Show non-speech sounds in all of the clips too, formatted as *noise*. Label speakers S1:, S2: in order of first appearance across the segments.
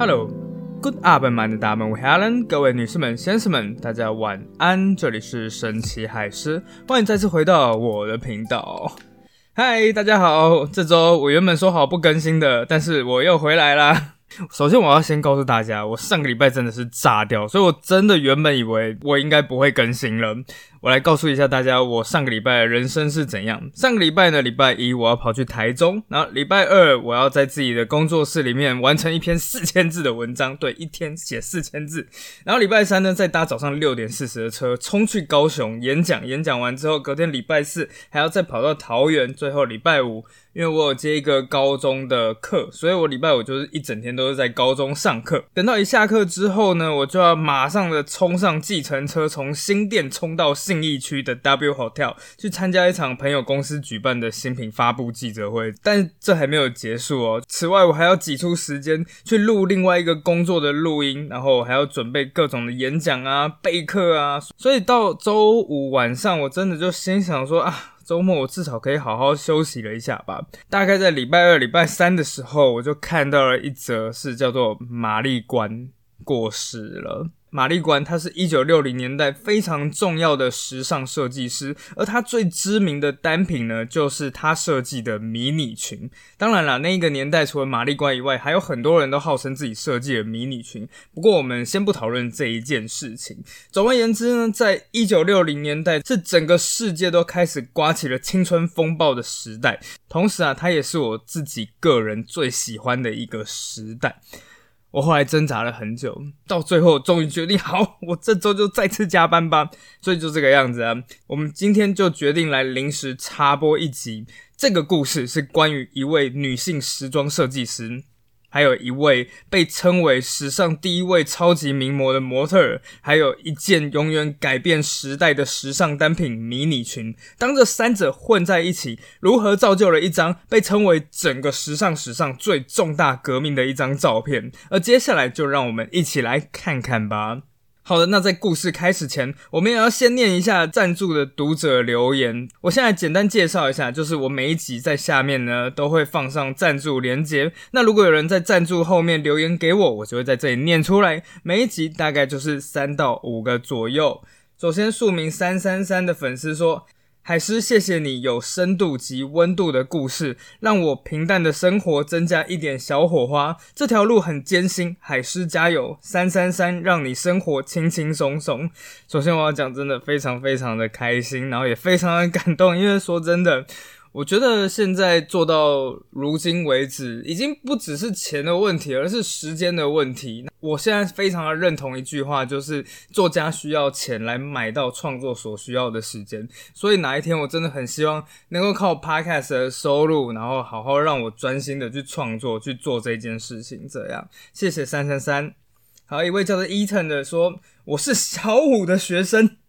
S1: Hello，Good up afternoon，大们，我 Helen，各位女士们、先生们，大家晚安。这里是神奇海狮，欢迎再次回到我的频道。嗨，大家好，这周我原本说好不更新的，但是我又回来啦。*laughs* 首先，我要先告诉大家，我上个礼拜真的是炸掉，所以我真的原本以为我应该不会更新了。我来告诉一下大家，我上个礼拜的人生是怎样。上个礼拜呢，礼拜一我要跑去台中，然后礼拜二我要在自己的工作室里面完成一篇四千字的文章，对，一天写四千字。然后礼拜三呢，再搭早上六点四十的车冲去高雄演讲，演讲完之后，隔天礼拜四还要再跑到桃园，最后礼拜五，因为我有接一个高中的课，所以我礼拜五就是一整天都是在高中上课。等到一下课之后呢，我就要马上的冲上计程车，从新店冲到。信义区的 W Hotel 去参加一场朋友公司举办的新品发布记者会，但这还没有结束哦。此外，我还要挤出时间去录另外一个工作的录音，然后还要准备各种的演讲啊、备课啊。所以到周五晚上，我真的就心想说啊，周末我至少可以好好休息了一下吧。大概在礼拜二、礼拜三的时候，我就看到了一则是叫做玛丽关过世了。玛丽关，他是一九六零年代非常重要的时尚设计师，而他最知名的单品呢，就是他设计的迷你裙。当然了，那一个年代除了玛丽关以外，还有很多人都号称自己设计了迷你裙。不过，我们先不讨论这一件事情。总而言之呢，在一九六零年代，是整个世界都开始刮起了青春风暴的时代。同时啊，它也是我自己个人最喜欢的一个时代。我后来挣扎了很久，到最后终于决定，好，*laughs* 我这周就再次加班吧。所以就这个样子啊，我们今天就决定来临时插播一集。这个故事是关于一位女性时装设计师。还有一位被称为史上第一位超级名模的模特儿，还有一件永远改变时代的时尚单品迷你裙。当这三者混在一起，如何造就了一张被称为整个时尚史上最重大革命的一张照片？而接下来就让我们一起来看看吧。好的，那在故事开始前，我们也要先念一下赞助的读者留言。我现在简单介绍一下，就是我每一集在下面呢都会放上赞助连接。那如果有人在赞助后面留言给我，我就会在这里念出来。每一集大概就是三到五个左右。首先，数名三三三的粉丝说。海狮，谢谢你有深度及温度的故事，让我平淡的生活增加一点小火花。这条路很艰辛，海狮加油！三三三，让你生活轻轻松松。首先，我要讲，真的非常非常的开心，然后也非常的感动，因为说真的。我觉得现在做到如今为止，已经不只是钱的问题，而是时间的问题。我现在非常的认同一句话，就是作家需要钱来买到创作所需要的时间。所以哪一天我真的很希望能够靠 podcast 的收入，然后好好让我专心的去创作，去做这件事情。这样，谢谢三三三。好，一位叫做 Eaton 的说，我是小五的学生。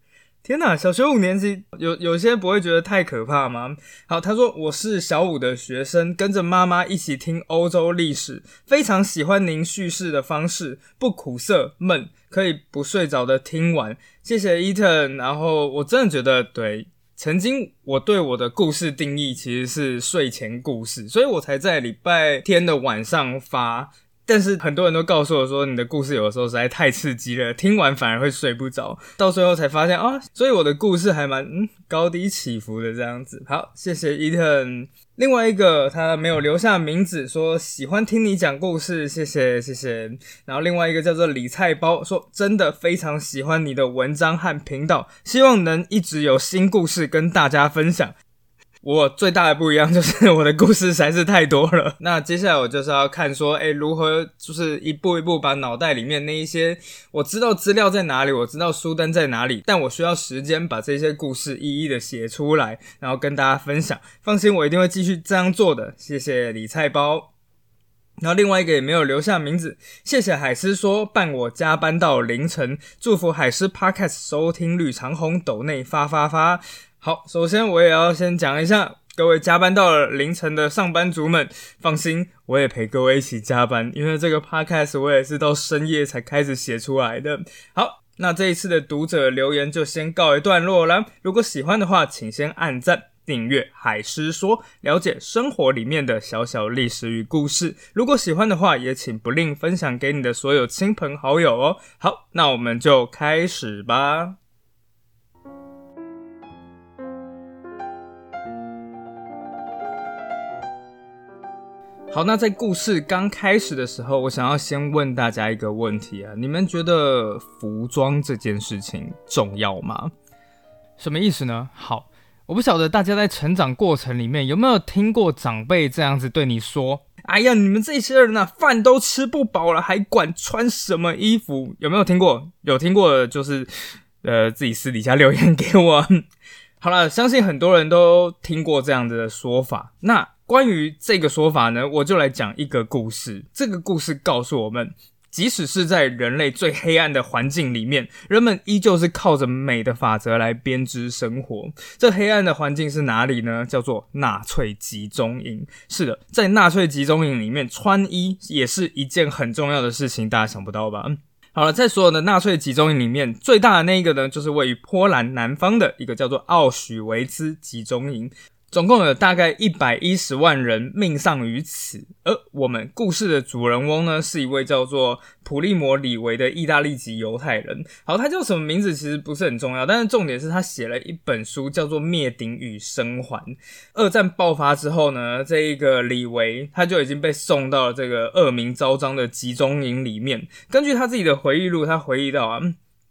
S1: 天呐，小学五年级有有些不会觉得太可怕吗？好，他说我是小五的学生，跟着妈妈一起听欧洲历史，非常喜欢您叙事的方式，不苦涩闷，可以不睡着的听完。谢谢伊藤。然后我真的觉得，对，曾经我对我的故事定义其实是睡前故事，所以我才在礼拜天的晚上发。但是很多人都告诉我说，你的故事有的时候实在太刺激了，听完反而会睡不着。到最后才发现啊，所以我的故事还蛮嗯高低起伏的这样子。好，谢谢伊藤。另外一个他没有留下名字，说喜欢听你讲故事，谢谢谢谢。然后另外一个叫做李菜包，说真的非常喜欢你的文章和频道，希望能一直有新故事跟大家分享。我最大的不一样就是我的故事实在是太多了。*laughs* 那接下来我就是要看说，哎，如何就是一步一步把脑袋里面那一些我知道资料在哪里，我知道书单在哪里，但我需要时间把这些故事一一的写出来，然后跟大家分享。放心，我一定会继续这样做的。谢谢李菜包。然后另外一个也没有留下名字，谢谢海狮说伴我加班到凌晨，祝福海狮 Podcast 收听率长虹斗内发发发。好，首先我也要先讲一下，各位加班到了凌晨的上班族们，放心，我也陪各位一起加班，因为这个 podcast 我也是到深夜才开始写出来的。好，那这一次的读者留言就先告一段落了。如果喜欢的话，请先按赞、订阅海狮说，了解生活里面的小小历史与故事。如果喜欢的话，也请不吝分享给你的所有亲朋好友哦。好，那我们就开始吧。好，那在故事刚开始的时候，我想要先问大家一个问题啊，你们觉得服装这件事情重要吗？什么意思呢？好，我不晓得大家在成长过程里面有没有听过长辈这样子对你说：“哎呀，你们这些人啊，饭都吃不饱了，还管穿什么衣服？”有没有听过？有听过，就是呃，自己私底下留言给我。*laughs* 好了，相信很多人都听过这样子的说法。那关于这个说法呢，我就来讲一个故事。这个故事告诉我们，即使是在人类最黑暗的环境里面，人们依旧是靠着美的法则来编织生活。这黑暗的环境是哪里呢？叫做纳粹集中营。是的，在纳粹集中营里面，穿衣也是一件很重要的事情。大家想不到吧？好了，在所有的纳粹集中营里面，最大的那一个呢，就是位于波兰南方的一个叫做奥许维兹集中营。总共有大概一百一十万人命丧于此，而我们故事的主人翁呢，是一位叫做普利摩里维的意大利籍犹太人。好，他叫什么名字其实不是很重要，但是重点是他写了一本书，叫做《灭顶与生还》。二战爆发之后呢，这一个李维他就已经被送到了这个恶名昭彰的集中营里面。根据他自己的回忆录，他回忆到啊，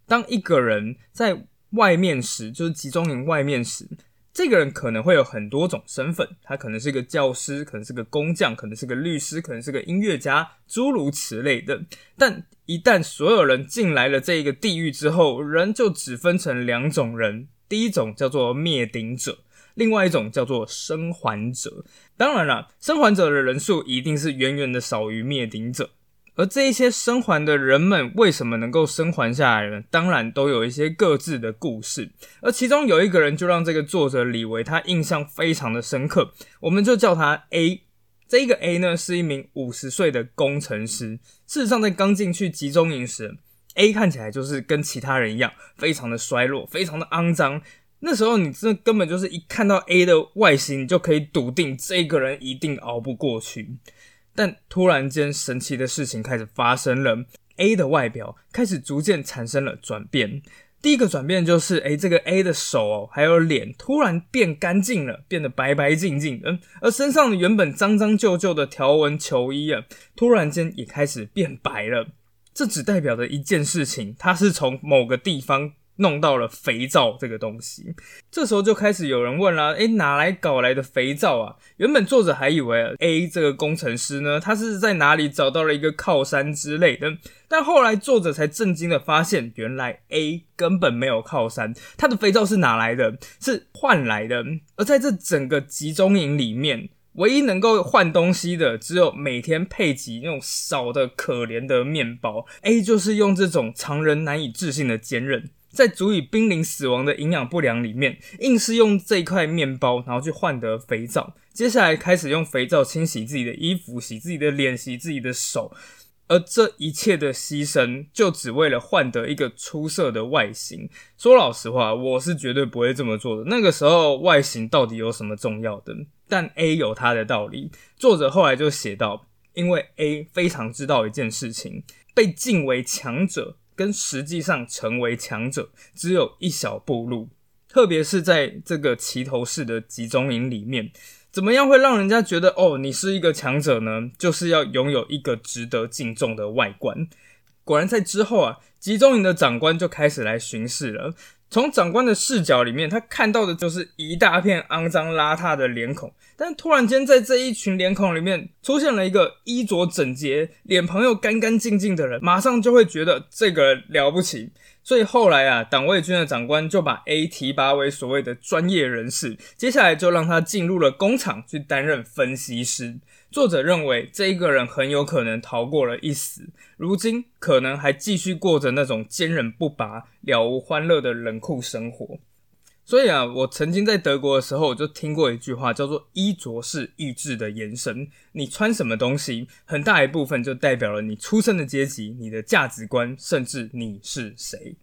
S1: 当一个人在外面时，就是集中营外面时。这个人可能会有很多种身份，他可能是个教师，可能是个工匠，可能是个律师，可能是个音乐家，诸如此类的。但一旦所有人进来了这个地狱之后，人就只分成两种人：第一种叫做灭顶者，另外一种叫做生还者。当然了，生还者的人数一定是远远的少于灭顶者。而这一些生还的人们为什么能够生还下来呢？当然都有一些各自的故事。而其中有一个人就让这个作者李维他印象非常的深刻，我们就叫他 A。这个 A 呢是一名五十岁的工程师。事实上，在刚进去集中营时，A 看起来就是跟其他人一样，非常的衰弱，非常的肮脏。那时候你这根本就是一看到 A 的外形，你就可以笃定这个人一定熬不过去。但突然间，神奇的事情开始发生了。A 的外表开始逐渐产生了转变。第一个转变就是，哎，这个 A 的手哦，还有脸突然变干净了，变得白白净净的。而身上原本脏脏旧旧的条纹球衣啊，突然间也开始变白了。这只代表着一件事情，它是从某个地方。弄到了肥皂这个东西，这时候就开始有人问了：诶，哪来搞来的肥皂啊？原本作者还以为 A 这个工程师呢，他是在哪里找到了一个靠山之类的，但后来作者才震惊的发现，原来 A 根本没有靠山，他的肥皂是哪来的？是换来的。而在这整个集中营里面，唯一能够换东西的，只有每天配给那种少的可怜的面包。A 就是用这种常人难以置信的坚韧。在足以濒临死亡的营养不良里面，硬是用这一块面包，然后去换得肥皂。接下来开始用肥皂清洗自己的衣服、洗自己的脸、洗自己的手，而这一切的牺牲，就只为了换得一个出色的外形。说老实话，我是绝对不会这么做的。那个时候，外形到底有什么重要的？但 A 有他的道理。作者后来就写到，因为 A 非常知道一件事情，被敬为强者。跟实际上成为强者只有一小步路，特别是在这个齐头式的集中营里面，怎么样会让人家觉得哦，你是一个强者呢？就是要拥有一个值得敬重的外观。果然，在之后啊，集中营的长官就开始来巡视了。从长官的视角里面，他看到的就是一大片肮脏邋遢的脸孔。但突然间，在这一群脸孔里面出现了一个衣着整洁、脸庞又干干净净的人，马上就会觉得这个了不起。所以后来啊，党卫军的长官就把 A 提拔为所谓的专业人士，接下来就让他进入了工厂去担任分析师。作者认为这一个人很有可能逃过了一死，如今可能还继续过着那种坚韧不拔、了无欢乐的冷酷生活。所以啊，我曾经在德国的时候，我就听过一句话，叫做“衣着是意志的延伸”。你穿什么东西，很大一部分就代表了你出生的阶级、你的价值观，甚至你是谁。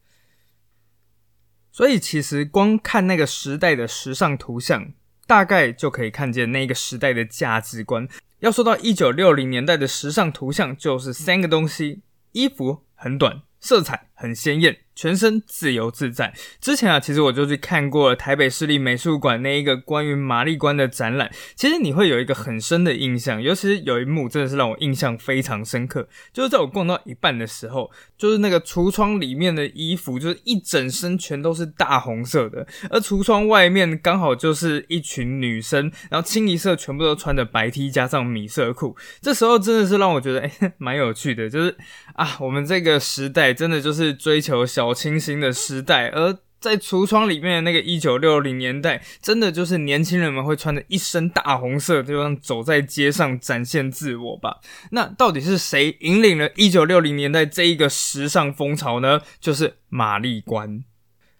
S1: 所以，其实光看那个时代的时尚图像。大概就可以看见那个时代的价值观。要说到一九六零年代的时尚图像，就是三个东西：衣服很短，色彩很鲜艳。全身自由自在。之前啊，其实我就去看过了台北市立美术馆那一个关于玛丽关的展览。其实你会有一个很深的印象，尤其是有一幕真的是让我印象非常深刻，就是在我逛到一半的时候，就是那个橱窗里面的衣服，就是一整身全都是大红色的，而橱窗外面刚好就是一群女生，然后清一色全部都穿着白 T 加上米色裤。这时候真的是让我觉得哎，*laughs* 蛮有趣的，就是啊，我们这个时代真的就是追求小。清新的时代，而在橱窗里面的那个一九六零年代，真的就是年轻人们会穿着一身大红色，就像走在街上展现自我吧。那到底是谁引领了一九六零年代这一个时尚风潮呢？就是玛丽关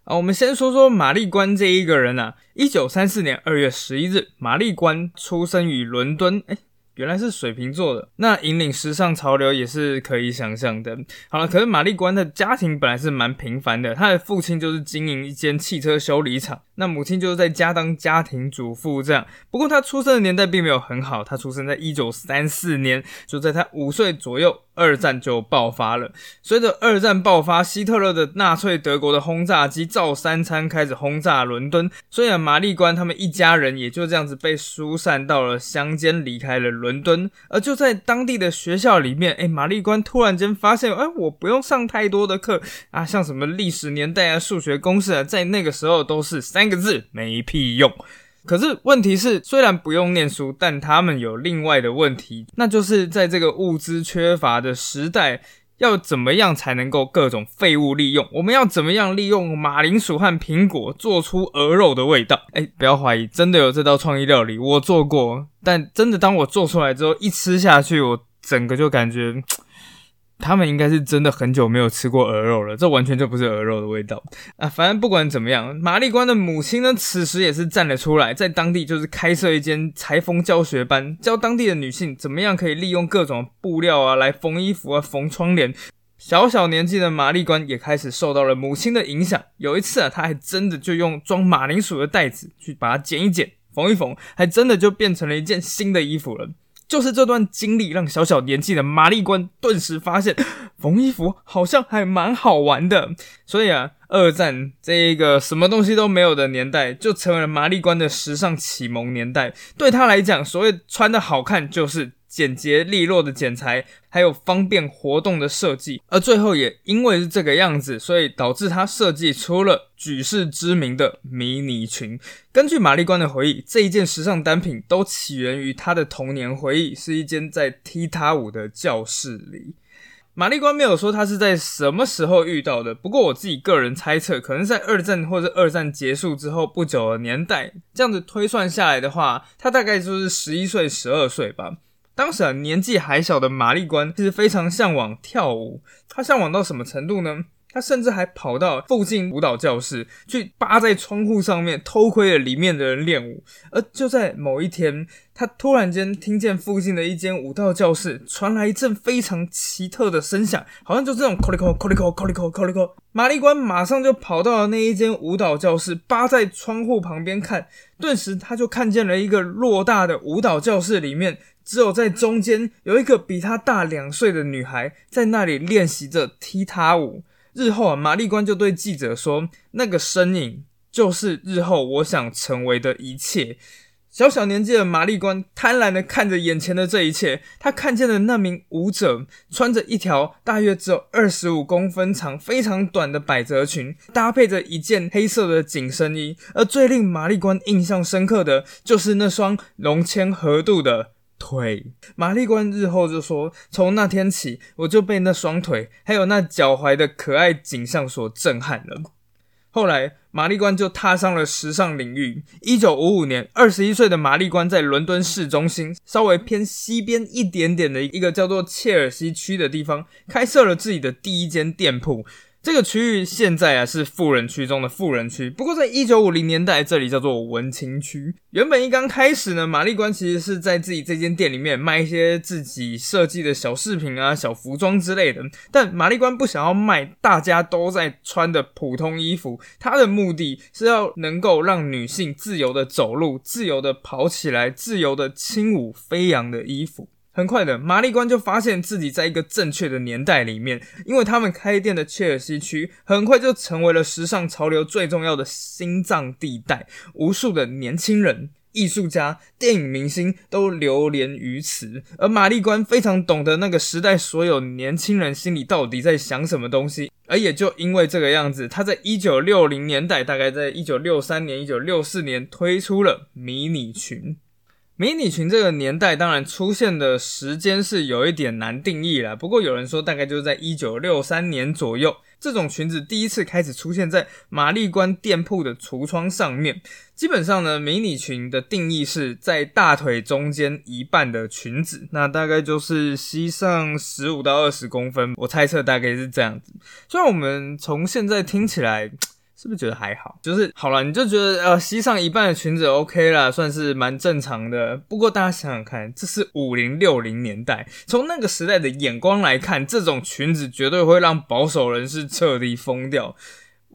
S1: 啊。我们先说说玛丽关这一个人啊。一九三四年二月十一日，玛丽关出生于伦敦。哎。原来是水瓶座的，那引领时尚潮流也是可以想象的。好了，可是玛丽关的家庭本来是蛮平凡的，她的父亲就是经营一间汽车修理厂。那母亲就是在家当家庭主妇这样，不过她出生的年代并没有很好，她出生在一九三四年，就在她五岁左右，二战就爆发了。随着二战爆发，希特勒的纳粹德国的轰炸机照三餐开始轰炸伦敦，所以玛丽关他们一家人也就这样子被疏散到了乡间，离开了伦敦。而就在当地的学校里面，哎，玛丽关突然间发现，哎，我不用上太多的课啊，像什么历史年代啊、数学公式啊，在那个时候都是三。个字没屁用，可是问题是，虽然不用念书，但他们有另外的问题，那就是在这个物资缺乏的时代，要怎么样才能够各种废物利用？我们要怎么样利用马铃薯和苹果做出鹅肉的味道？哎，不要怀疑，真的有这道创意料理，我做过，但真的当我做出来之后，一吃下去，我整个就感觉。他们应该是真的很久没有吃过鹅肉了，这完全就不是鹅肉的味道啊！反正不管怎么样，玛丽关的母亲呢，此时也是站了出来，在当地就是开设一间裁缝教学班，教当地的女性怎么样可以利用各种布料啊来缝衣服啊、缝窗帘。小小年纪的玛丽关也开始受到了母亲的影响。有一次啊，她还真的就用装马铃薯的袋子去把它剪一剪、缝一缝，还真的就变成了一件新的衣服了。就是这段经历，让小小年纪的玛丽官顿时发现 *gasps* 缝衣服好像还蛮好玩的。所以啊，二战这一个什么东西都没有的年代，就成为了玛丽官的时尚启蒙年代。对他来讲，所谓穿的好看，就是。简洁利落的剪裁，还有方便活动的设计，而最后也因为是这个样子，所以导致他设计出了举世知名的迷你裙。根据玛丽关的回忆，这一件时尚单品都起源于他的童年回忆，是一间在踢踏舞的教室里。玛丽关没有说他是在什么时候遇到的，不过我自己个人猜测，可能在二战或者二战结束之后不久的年代。这样子推算下来的话，他大概就是十一岁、十二岁吧。当时，年纪还小的玛丽关其实非常向往跳舞。他向往到什么程度呢？他甚至还跑到附近舞蹈教室去扒在窗户上面偷窥了里面的人练舞。而就在某一天，他突然间听见附近的一间舞蹈教室传来一阵非常奇特的声响，好像就这种 c o l i c o c o l i c o c o l i c o c o l i c o 玛丽关马上就跑到了那一间舞蹈教室，扒在窗户旁边看。顿时，他就看见了一个偌大的舞蹈教室里面。只有在中间有一个比他大两岁的女孩在那里练习着踢踏舞。日后啊，玛丽关就对记者说：“那个身影就是日后我想成为的一切。”小小年纪的玛丽关贪婪的看着眼前的这一切，他看见了那名舞者穿着一条大约只有二十五公分长、非常短的百褶裙，搭配着一件黑色的紧身衣。而最令玛丽关印象深刻的就是那双浓纤合度的。腿，玛丽关日后就说：“从那天起，我就被那双腿还有那脚踝的可爱景象所震撼了。”后来，玛丽关就踏上了时尚领域。一九五五年，二十一岁的玛丽关在伦敦市中心稍微偏西边一点点的一个叫做切尔西区的地方，开设了自己的第一间店铺。这个区域现在啊是富人区中的富人区，不过在一九五零年代，这里叫做文青区。原本一刚开始呢，玛丽关其实是在自己这间店里面卖一些自己设计的小饰品啊、小服装之类的。但玛丽关不想要卖大家都在穿的普通衣服，他的目的是要能够让女性自由的走路、自由的跑起来、自由的轻舞飞扬的衣服。很快的，玛丽关就发现自己在一个正确的年代里面，因为他们开店的切尔西区很快就成为了时尚潮流最重要的心脏地带，无数的年轻人、艺术家、电影明星都流连于此。而玛丽关非常懂得那个时代所有年轻人心里到底在想什么东西，而也就因为这个样子，他在一九六零年代，大概在一九六三年、一九六四年推出了迷你裙。迷你裙这个年代，当然出现的时间是有一点难定义了。不过有人说，大概就是在一九六三年左右，这种裙子第一次开始出现在玛丽关店铺的橱窗上面。基本上呢，迷你裙的定义是在大腿中间一半的裙子，那大概就是膝上十五到二十公分。我猜测大概是这样子。虽然我们从现在听起来。是不是觉得还好？就是好了，你就觉得呃，膝上一半的裙子 OK 啦，算是蛮正常的。不过大家想想看，这是五零六零年代，从那个时代的眼光来看，这种裙子绝对会让保守人士彻底疯掉。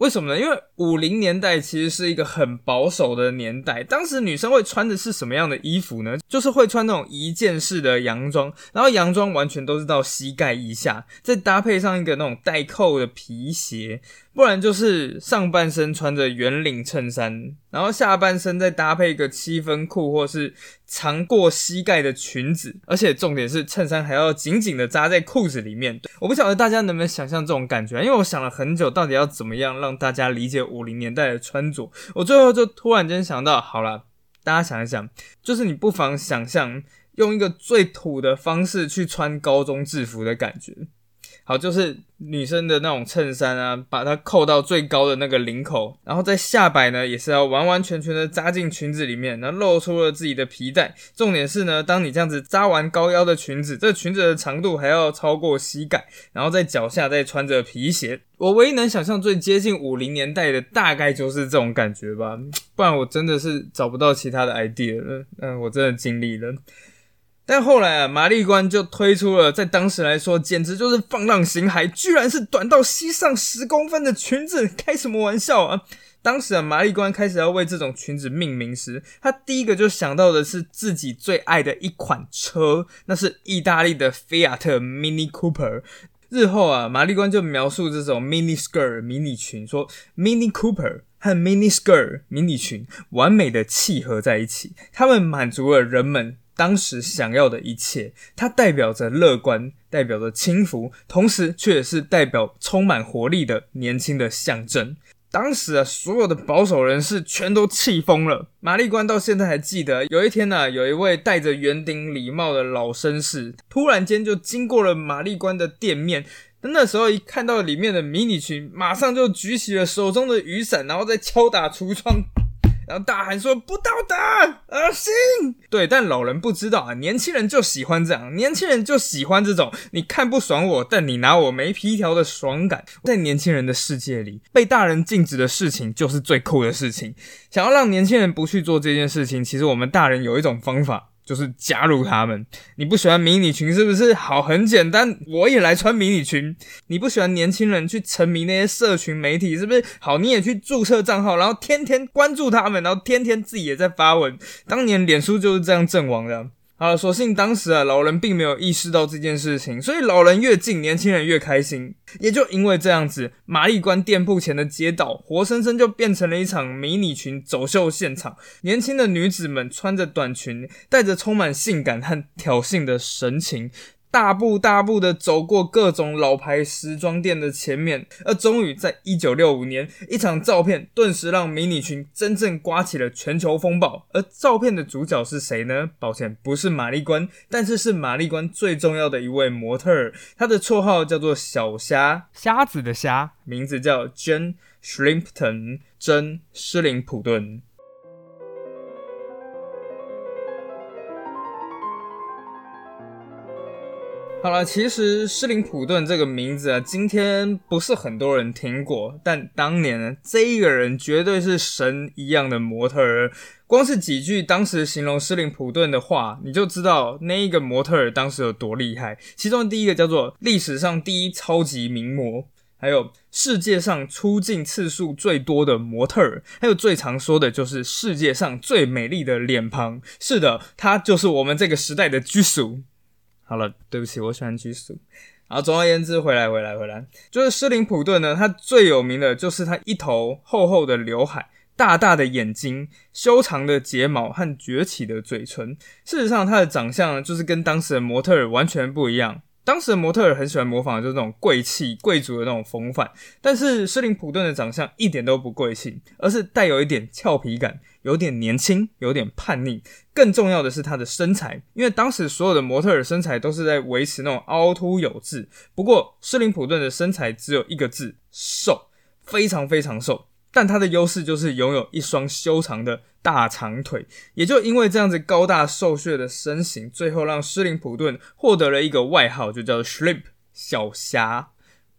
S1: 为什么呢？因为五零年代其实是一个很保守的年代，当时女生会穿的是什么样的衣服呢？就是会穿那种一件式的洋装，然后洋装完全都是到膝盖以下，再搭配上一个那种带扣的皮鞋。不然就是上半身穿着圆领衬衫，然后下半身再搭配一个七分裤，或是长过膝盖的裙子，而且重点是衬衫还要紧紧的扎在裤子里面。我不晓得大家能不能想象这种感觉，因为我想了很久，到底要怎么样让大家理解五零年代的穿着。我最后就突然间想到，好了，大家想一想，就是你不妨想象用一个最土的方式去穿高中制服的感觉。好，就是女生的那种衬衫啊，把它扣到最高的那个领口，然后在下摆呢，也是要完完全全的扎进裙子里面，然后露出了自己的皮带。重点是呢，当你这样子扎完高腰的裙子，这裙子的长度还要超过膝盖，然后在脚下再穿着皮鞋。我唯一能想象最接近五零年代的，大概就是这种感觉吧，不然我真的是找不到其他的 idea 了。嗯，我真的尽力了。但后来啊，玛丽关就推出了，在当时来说简直就是放浪形骸，居然是短到膝上十公分的裙子，开什么玩笑啊！当时啊，玛丽关开始要为这种裙子命名时，他第一个就想到的是自己最爱的一款车，那是意大利的菲亚特 Mini Cooper。日后啊，玛丽关就描述这种 mini skirt 迷你裙，说 Mini Cooper 和 mini skirt 迷你裙完美的契合在一起，他们满足了人们。当时想要的一切，它代表着乐观，代表着轻浮，同时却也是代表充满活力的年轻的象征。当时啊，所有的保守人士全都气疯了。玛丽关到现在还记得，有一天呢，有一位戴着圆顶礼帽的老绅士，突然间就经过了玛丽关的店面。那时候一看到里面的迷你裙，马上就举起了手中的雨伞，然后再敲打橱窗。然后大喊说：“不道德，恶心！”对，但老人不知道啊，年轻人就喜欢这样，年轻人就喜欢这种你看不爽我，但你拿我没皮条的爽感。在年轻人的世界里，被大人禁止的事情就是最酷的事情。想要让年轻人不去做这件事情，其实我们大人有一种方法。就是加入他们。你不喜欢迷你裙是不是？好，很简单，我也来穿迷你裙。你不喜欢年轻人去沉迷那些社群媒体是不是？好，你也去注册账号，然后天天关注他们，然后天天自己也在发文。当年脸书就是这样阵亡的。好，所幸当时啊，老人并没有意识到这件事情，所以老人越近，年轻人越开心。也就因为这样子，玛丽关店铺前的街道，活生生就变成了一场迷你裙走秀现场。年轻的女子们穿着短裙，带着充满性感和挑衅的神情。大步大步的走过各种老牌时装店的前面，而终于在一九六五年，一场照片顿时让迷你裙真正刮起了全球风暴。而照片的主角是谁呢？抱歉，不是玛丽关，但是是玛丽关最重要的一位模特儿，她的绰号叫做小虾，
S2: 虾子的虾，
S1: 名字叫 Jen Shrimpton，珍·施林普顿。好了，其实施林普顿这个名字啊，今天不是很多人听过，但当年呢，这一个人绝对是神一样的模特儿。光是几句当时形容施林普顿的话，你就知道那一个模特儿当时有多厉害。其中第一个叫做历史上第一超级名模，还有世界上出镜次数最多的模特儿，还有最常说的就是世界上最美丽的脸庞。是的，他就是我们这个时代的居属。好了，对不起，我喜欢拘束。好，总而言之，回来，回来，回来，就是施林普顿呢，他最有名的就是他一头厚厚的刘海、大大的眼睛、修长的睫毛和崛起的嘴唇。事实上，他的长相，就是跟当时的模特儿完全不一样。当时的模特儿很喜欢模仿，就是那种贵气、贵族的那种风范。但是施林普顿的长相一点都不贵气，而是带有一点俏皮感，有点年轻，有点叛逆。更重要的是他的身材，因为当时所有的模特儿身材都是在维持那种凹凸有致。不过施林普顿的身材只有一个字：瘦，非常非常瘦。但他的优势就是拥有一双修长的大长腿，也就因为这样子高大瘦削的身形，最后让施林普顿获得了一个外号，就叫做 Shrimp 小虾。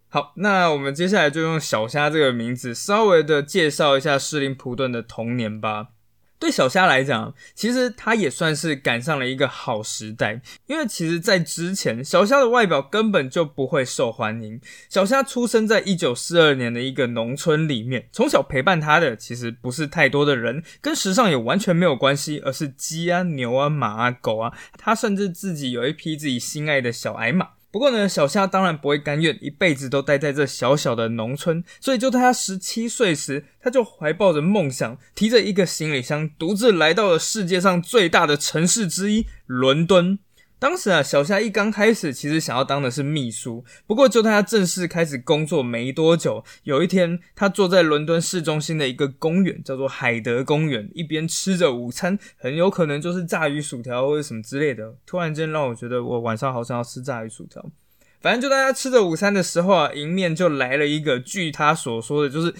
S1: 好，那我们接下来就用小虾这个名字，稍微的介绍一下施林普顿的童年吧。对小虾来讲，其实他也算是赶上了一个好时代，因为其实，在之前，小虾的外表根本就不会受欢迎。小虾出生在一九四二年的一个农村里面，从小陪伴他的其实不是太多的人，跟时尚也完全没有关系，而是鸡啊、牛啊、马啊、狗啊。他甚至自己有一匹自己心爱的小矮马。不过呢，小夏当然不会甘愿一辈子都待在这小小的农村，所以就在他十七岁时，他就怀抱着梦想，提着一个行李箱，独自来到了世界上最大的城市之一——伦敦。当时啊，小夏一刚开始，其实想要当的是秘书。不过，就在他正式开始工作没多久，有一天，他坐在伦敦市中心的一个公园，叫做海德公园，一边吃着午餐，很有可能就是炸鱼薯条或者什么之类的。突然间，让我觉得我晚上好想要吃炸鱼薯条。反正就大家吃着午餐的时候啊，迎面就来了一个，据他所说的就是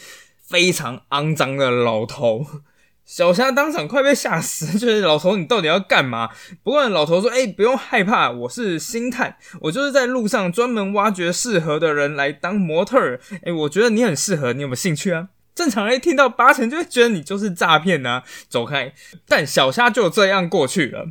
S1: 非常肮脏的老头。小虾当场快被吓死，就是老头，你到底要干嘛？不过老头说：“哎，不用害怕，我是星探，我就是在路上专门挖掘适合的人来当模特儿。哎，我觉得你很适合，你有没有兴趣啊？”正常人听到八成就会觉得你就是诈骗呐，走开。但小虾就这样过去了。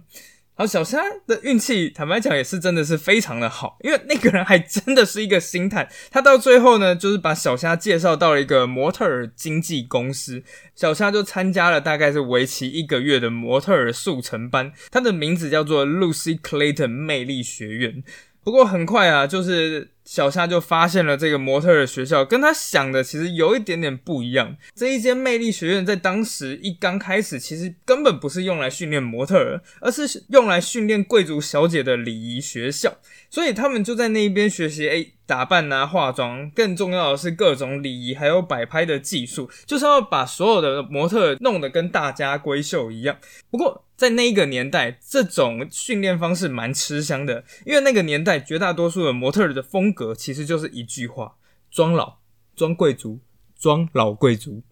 S1: 好，小虾的运气，坦白讲也是真的是非常的好，因为那个人还真的是一个星探。他到最后呢，就是把小虾介绍到了一个模特儿经纪公司，小虾就参加了大概是为期一个月的模特儿速成班，他的名字叫做 Lucy Clayton 魅力学院。不过很快啊，就是小夏就发现了这个模特的学校跟他想的其实有一点点不一样。这一间魅力学院在当时一刚开始，其实根本不是用来训练模特，而是用来训练贵族小姐的礼仪学校。所以他们就在那一边学习，哎，打扮啊，化妆，更重要的是各种礼仪还有摆拍的技术，就是要把所有的模特弄得跟大家闺秀一样。不过在那个年代，这种训练方式蛮吃香的，因为那个年代绝大多数的模特的风格其实就是一句话：装老、装贵族、装老贵族。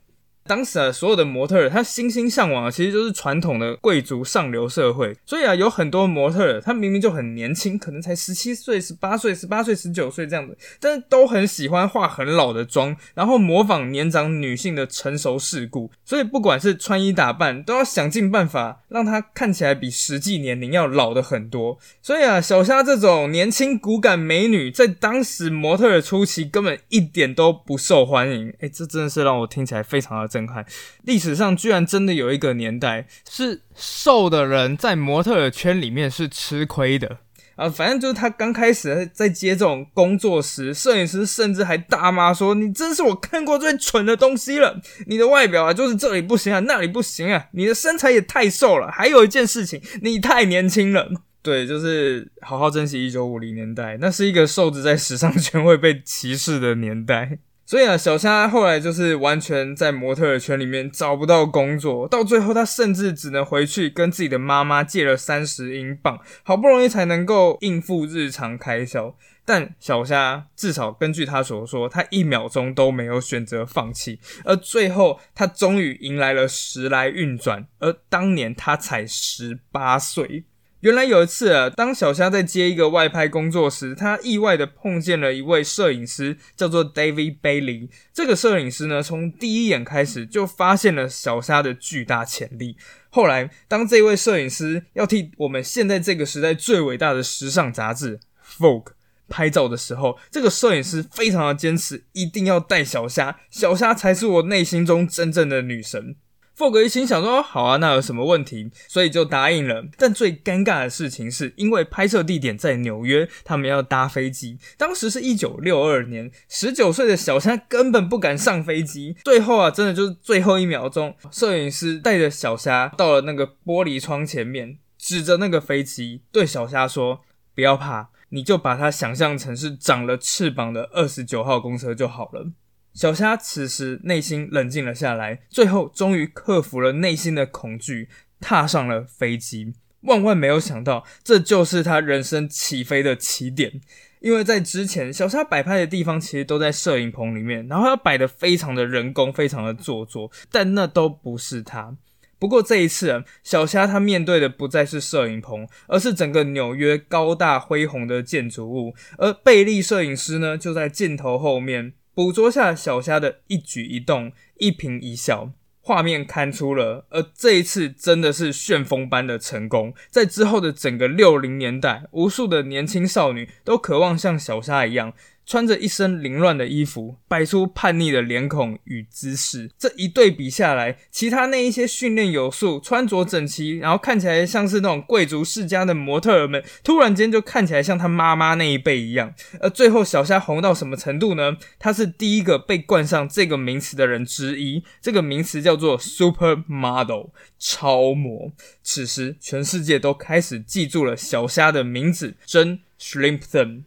S1: 当时啊，所有的模特儿他心心向往的其实就是传统的贵族上流社会，所以啊，有很多模特儿他明明就很年轻，可能才十七岁、十八岁、十八岁、十九岁这样子，但是都很喜欢化很老的妆，然后模仿年长女性的成熟世故，所以不管是穿衣打扮，都要想尽办法让她看起来比实际年龄要老的很多。所以啊，小虾这种年轻骨感美女，在当时模特儿初期根本一点都不受欢迎。哎，这真的是让我听起来非常的。震撼！历史上居然真的有一个年代，是瘦的人在模特圈里面是吃亏的啊！反正就是他刚开始在接这种工作时，摄影师甚至还大骂说：“你真是我看过最蠢的东西了！你的外表啊，就是这里不行啊，那里不行啊，你的身材也太瘦了。还有一件事情，你太年轻了。”对，就是好好珍惜一九五零年代，那是一个瘦子在时尚圈会被歧视的年代。所以啊，小虾后来就是完全在模特圈里面找不到工作，到最后他甚至只能回去跟自己的妈妈借了三十英镑，好不容易才能够应付日常开销。但小虾至少根据他所说，他一秒钟都没有选择放弃，而最后他终于迎来了时来运转，而当年他才十八岁。原来有一次啊，当小虾在接一个外拍工作时，他意外的碰见了一位摄影师，叫做 David Bailey。这个摄影师呢，从第一眼开始就发现了小虾的巨大潜力。后来，当这位摄影师要替我们现在这个时代最伟大的时尚杂志《Vogue》拍照的时候，这个摄影师非常的坚持，一定要带小虾，小虾才是我内心中真正的女神。霍格一心想说：“好啊，那有什么问题？”所以就答应了。但最尴尬的事情是，因为拍摄地点在纽约，他们要搭飞机。当时是一九六二年，十九岁的小虾根本不敢上飞机。最后啊，真的就是最后一秒钟，摄影师带着小虾到了那个玻璃窗前面，指着那个飞机对小虾说：“不要怕，你就把它想象成是长了翅膀的二十九号公车就好了。”小虾此时内心冷静了下来，最后终于克服了内心的恐惧，踏上了飞机。万万没有想到，这就是他人生起飞的起点。因为在之前，小虾摆拍的地方其实都在摄影棚里面，然后他摆的非常的人工，非常的做作，但那都不是他。不过这一次，小虾他面对的不再是摄影棚，而是整个纽约高大恢宏的建筑物，而贝利摄影师呢，就在镜头后面。捕捉下小虾的一举一动、一颦一笑，画面看出了，而这一次真的是旋风般的成功。在之后的整个六零年代，无数的年轻少女都渴望像小虾一样。穿着一身凌乱的衣服，摆出叛逆的脸孔与姿势，这一对比下来，其他那一些训练有素、穿着整齐，然后看起来像是那种贵族世家的模特儿们，突然间就看起来像他妈妈那一辈一样。而最后，小虾红到什么程度呢？他是第一个被冠上这个名词的人之一，这个名词叫做 super model 超模。此时，全世界都开始记住了小虾的名字，真 Shrimpton。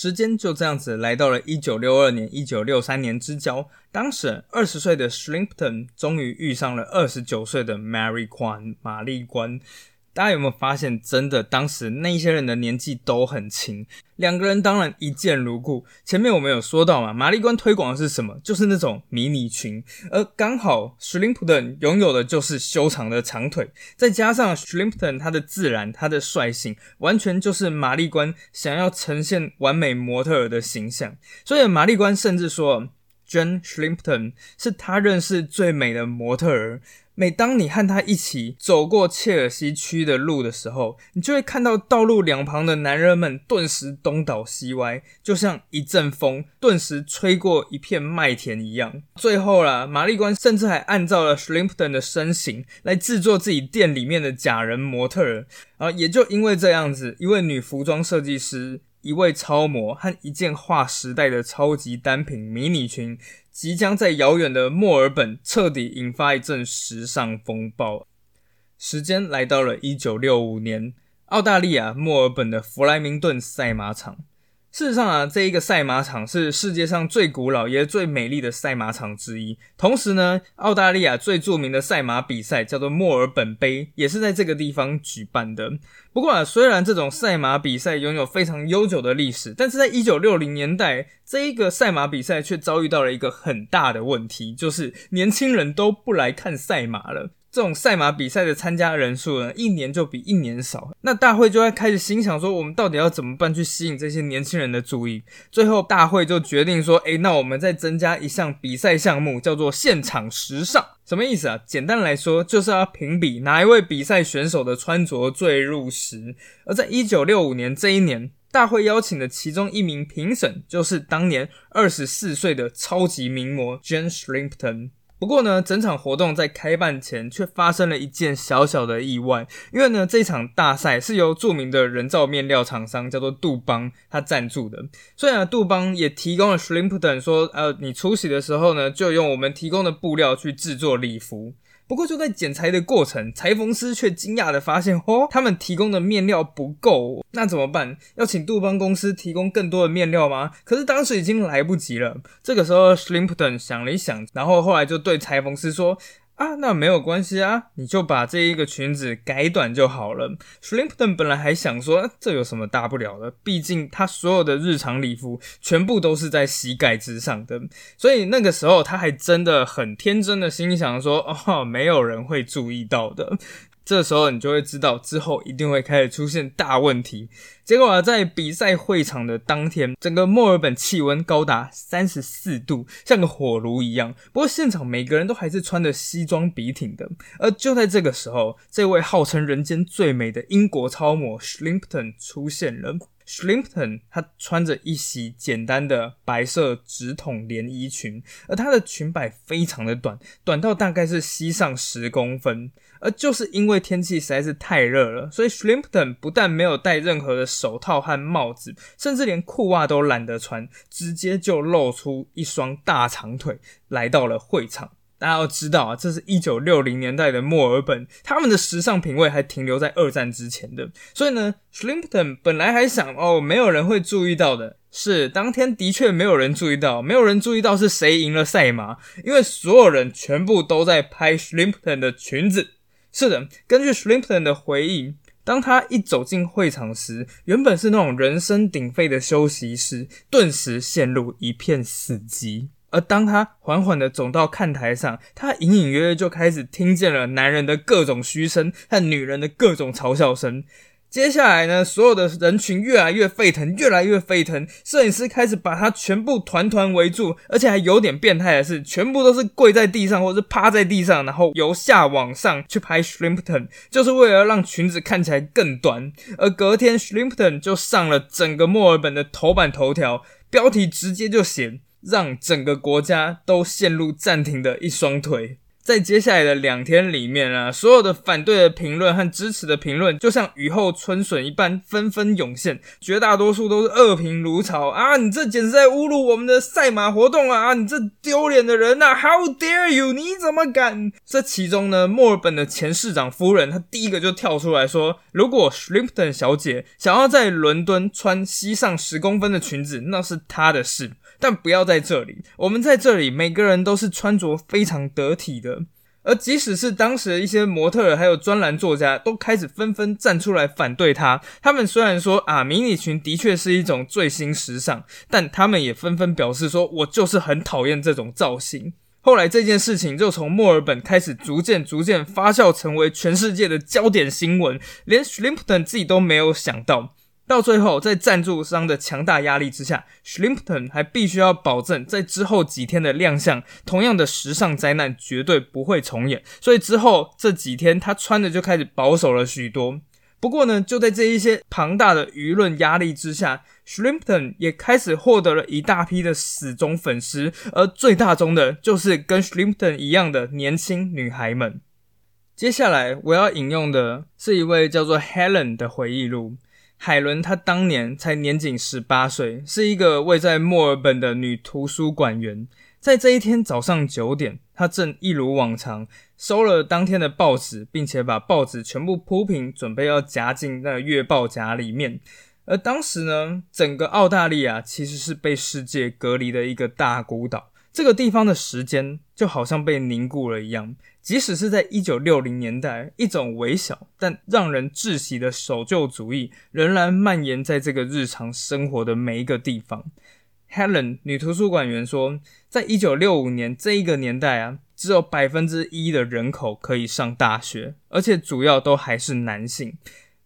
S1: 时间就这样子来到了一九六二年、一九六三年之交，当时二十岁的 Shrimpton 终于遇上了二十九岁的 Mary Kwan 玛丽关。大家有没有发现，真的当时那些人的年纪都很轻，两个人当然一见如故。前面我们有说到嘛，玛丽关推广的是什么？就是那种迷你裙，而刚好 Shrimpton 拥有的就是修长的长腿，再加上 Shrimpton 他的自然、他的率性，完全就是玛丽关想要呈现完美模特儿的形象。所以玛丽关甚至说，Jane Shrimpton 是他认识最美的模特儿。每当你和他一起走过切尔西区的路的时候，你就会看到道路两旁的男人们顿时东倒西歪，就像一阵风顿时吹过一片麦田一样。最后啦，玛丽官甚至还按照了 Shrimpton 的身形来制作自己店里面的假人模特儿。啊，也就因为这样子，一位女服装设计师。一位超模和一件划时代的超级单品迷你裙，即将在遥远的墨尔本彻底引发一阵时尚风暴。时间来到了一九六五年，澳大利亚墨尔本的弗莱明顿赛马场。事实上啊，这一个赛马场是世界上最古老也最美丽的赛马场之一。同时呢，澳大利亚最著名的赛马比赛叫做墨尔本杯，也是在这个地方举办的。不过啊，虽然这种赛马比赛拥有非常悠久的历史，但是在一九六零年代，这一个赛马比赛却遭遇到了一个很大的问题，就是年轻人都不来看赛马了。这种赛马比赛的参加人数呢，一年就比一年少。那大会就会开始心想说，我们到底要怎么办去吸引这些年轻人的注意？最后大会就决定说，诶，那我们再增加一项比赛项目，叫做现场时尚。什么意思啊？简单来说，就是要评比哪一位比赛选手的穿着最入时。而在一九六五年这一年，大会邀请的其中一名评审，就是当年二十四岁的超级名模 Jane Shrimpton。不过呢，整场活动在开办前却发生了一件小小的意外，因为呢，这场大赛是由著名的人造面料厂商叫做杜邦他赞助的，虽然杜邦也提供了 Shrimpton 说，呃，你出席的时候呢，就用我们提供的布料去制作礼服。不过就在剪裁的过程，裁缝师却惊讶的发现，哦，他们提供的面料不够，那怎么办？要请杜邦公司提供更多的面料吗？可是当时已经来不及了。这个时候，Slimpton 想了一想，然后后来就对裁缝师说。啊，那没有关系啊，你就把这一个裙子改短就好了。Shrimpton 本来还想说，这有什么大不了的？毕竟他所有的日常礼服全部都是在膝盖之上的，所以那个时候他还真的很天真的心想说，哦，没有人会注意到的。这时候你就会知道之后一定会开始出现大问题。结果，在比赛会场的当天，整个墨尔本气温高达三十四度，像个火炉一样。不过现场每个人都还是穿着西装笔挺的。而就在这个时候，这位号称人间最美的英国超模 Slimpton 出现了。Shrimpton 她穿着一袭简单的白色直筒连衣裙，而她的裙摆非常的短，短到大概是膝上十公分。而就是因为天气实在是太热了，所以 Shrimpton 不但没有戴任何的手套和帽子，甚至连裤袜都懒得穿，直接就露出一双大长腿，来到了会场。大家要知道啊，这是一九六零年代的墨尔本，他们的时尚品味还停留在二战之前的。所以呢，Shrimpton 本来还想哦，没有人会注意到的。是当天的确没有人注意到，没有人注意到是谁赢了赛马，因为所有人全部都在拍 Shrimpton 的裙子。是的，根据 Shrimpton 的回忆，当他一走进会场时，原本是那种人声鼎沸的休息室，顿时陷入一片死寂。而当他缓缓的走到看台上，他隐隐约约就开始听见了男人的各种嘘声和女人的各种嘲笑声。接下来呢，所有的人群越来越沸腾，越来越沸腾。摄影师开始把他全部团团围住，而且还有点变态的是，全部都是跪在地上或者是趴在地上，然后由下往上去拍 Shrimpton，就是为了让裙子看起来更短。而隔天，Shrimpton 就上了整个墨尔本的头版头条，标题直接就写。让整个国家都陷入暂停的一双腿，在接下来的两天里面啊，所有的反对的评论和支持的评论，就像雨后春笋一般纷纷涌现，绝大多数都是恶评如潮啊！你这简直在侮辱我们的赛马活动啊！你这丢脸的人呐！How dare you？你怎么敢？这其中呢，墨尔本的前市长夫人，她第一个就跳出来说：“如果 Shrimpton 小姐想要在伦敦穿膝上十公分的裙子，那是她的事。”但不要在这里，我们在这里，每个人都是穿着非常得体的。而即使是当时的一些模特还有专栏作家，都开始纷纷站出来反对他。他们虽然说啊，迷你裙的确是一种最新时尚，但他们也纷纷表示说，我就是很讨厌这种造型。后来这件事情就从墨尔本开始逐渐逐渐发酵，成为全世界的焦点新闻，连 Shrimpton 自己都没有想到。到最后，在赞助商的强大压力之下，Shlimpton 还必须要保证在之后几天的亮相，同样的时尚灾难绝对不会重演。所以之后这几天，他穿的就开始保守了许多。不过呢，就在这一些庞大的舆论压力之下，Shrimpton 也开始获得了一大批的死忠粉丝，而最大宗的就是跟 Shrimpton 一样的年轻女孩们。接下来我要引用的是一位叫做 Helen 的回忆录。海伦她当年才年仅十八岁，是一个位在墨尔本的女图书馆员。在这一天早上九点，她正一如往常收了当天的报纸，并且把报纸全部铺平，准备要夹进那月报夹里面。而当时呢，整个澳大利亚其实是被世界隔离的一个大孤岛，这个地方的时间就好像被凝固了一样。即使是在一九六零年代，一种微小但让人窒息的守旧主义仍然蔓延在这个日常生活的每一个地方。Helen 女图书馆员说，在一九六五年这一个年代啊，只有百分之一的人口可以上大学，而且主要都还是男性。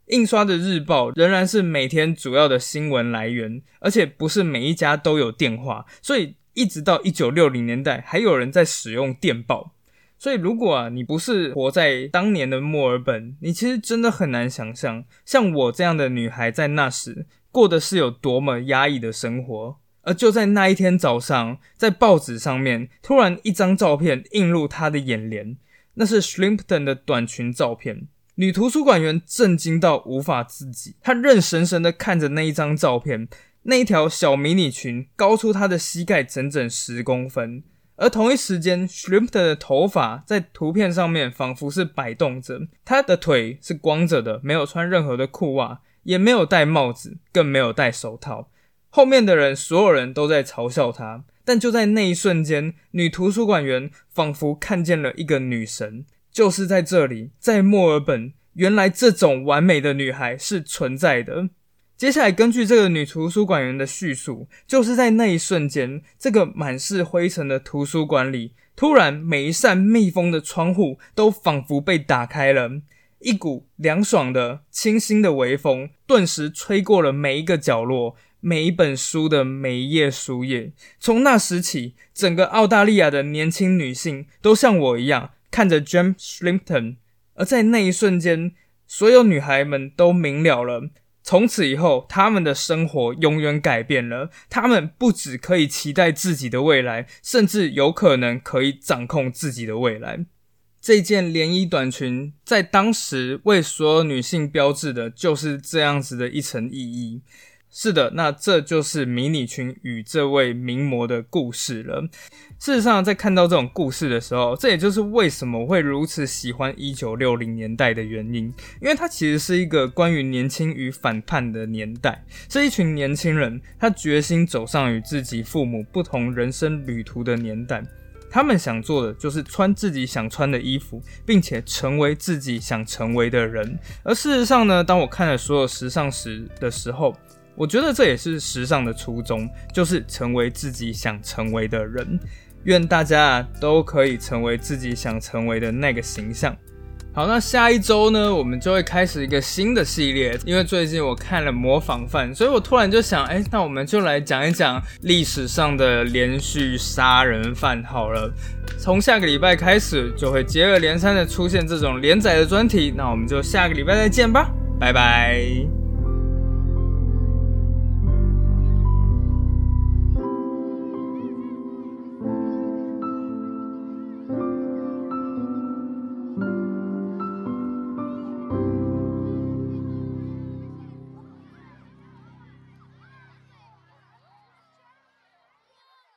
S1: 印刷的日报仍然是每天主要的新闻来源，而且不是每一家都有电话，所以一直到一九六零年代，还有人在使用电报。所以，如果啊，你不是活在当年的墨尔本，你其实真的很难想象，像我这样的女孩在那时过的是有多么压抑的生活。而就在那一天早上，在报纸上面突然一张照片映入她的眼帘，那是 Shrimpton 的短裙照片。女图书馆员震惊到无法自己，她愣神神的看着那一张照片，那一条小迷你裙高出她的膝盖整整十公分。而同一时间，Shrimp 的头发在图片上面仿佛是摆动着，他的腿是光着的，没有穿任何的裤袜，也没有戴帽子，更没有戴手套。后面的人，所有人都在嘲笑他。但就在那一瞬间，女图书馆员仿佛看见了一个女神，就是在这里，在墨尔本，原来这种完美的女孩是存在的。接下来，根据这个女图书馆员的叙述，就是在那一瞬间，这个满是灰尘的图书馆里，突然每一扇密封的窗户都仿佛被打开了，一股凉爽的、清新的微风，顿时吹过了每一个角落、每一本书的每一页书页。从那时起，整个澳大利亚的年轻女性都像我一样看着 James Shrimpton，而在那一瞬间，所有女孩们都明了了。从此以后，他们的生活永远改变了。他们不只可以期待自己的未来，甚至有可能可以掌控自己的未来。这件连衣短裙在当时为所有女性标志的就是这样子的一层意义。是的，那这就是迷你裙与这位名模的故事了。事实上，在看到这种故事的时候，这也就是为什么会如此喜欢一九六零年代的原因，因为它其实是一个关于年轻与反叛的年代，是一群年轻人他决心走上与自己父母不同人生旅途的年代。他们想做的就是穿自己想穿的衣服，并且成为自己想成为的人。而事实上呢，当我看了所有时尚史的时候，我觉得这也是时尚的初衷，就是成为自己想成为的人。愿大家都可以成为自己想成为的那个形象。好，那下一周呢，我们就会开始一个新的系列。因为最近我看了《模仿犯》，所以我突然就想，哎，那我们就来讲一讲历史上的连续杀人犯好了。从下个礼拜开始，就会接二连三的出现这种连载的专题。那我们就下个礼拜再见吧，拜拜。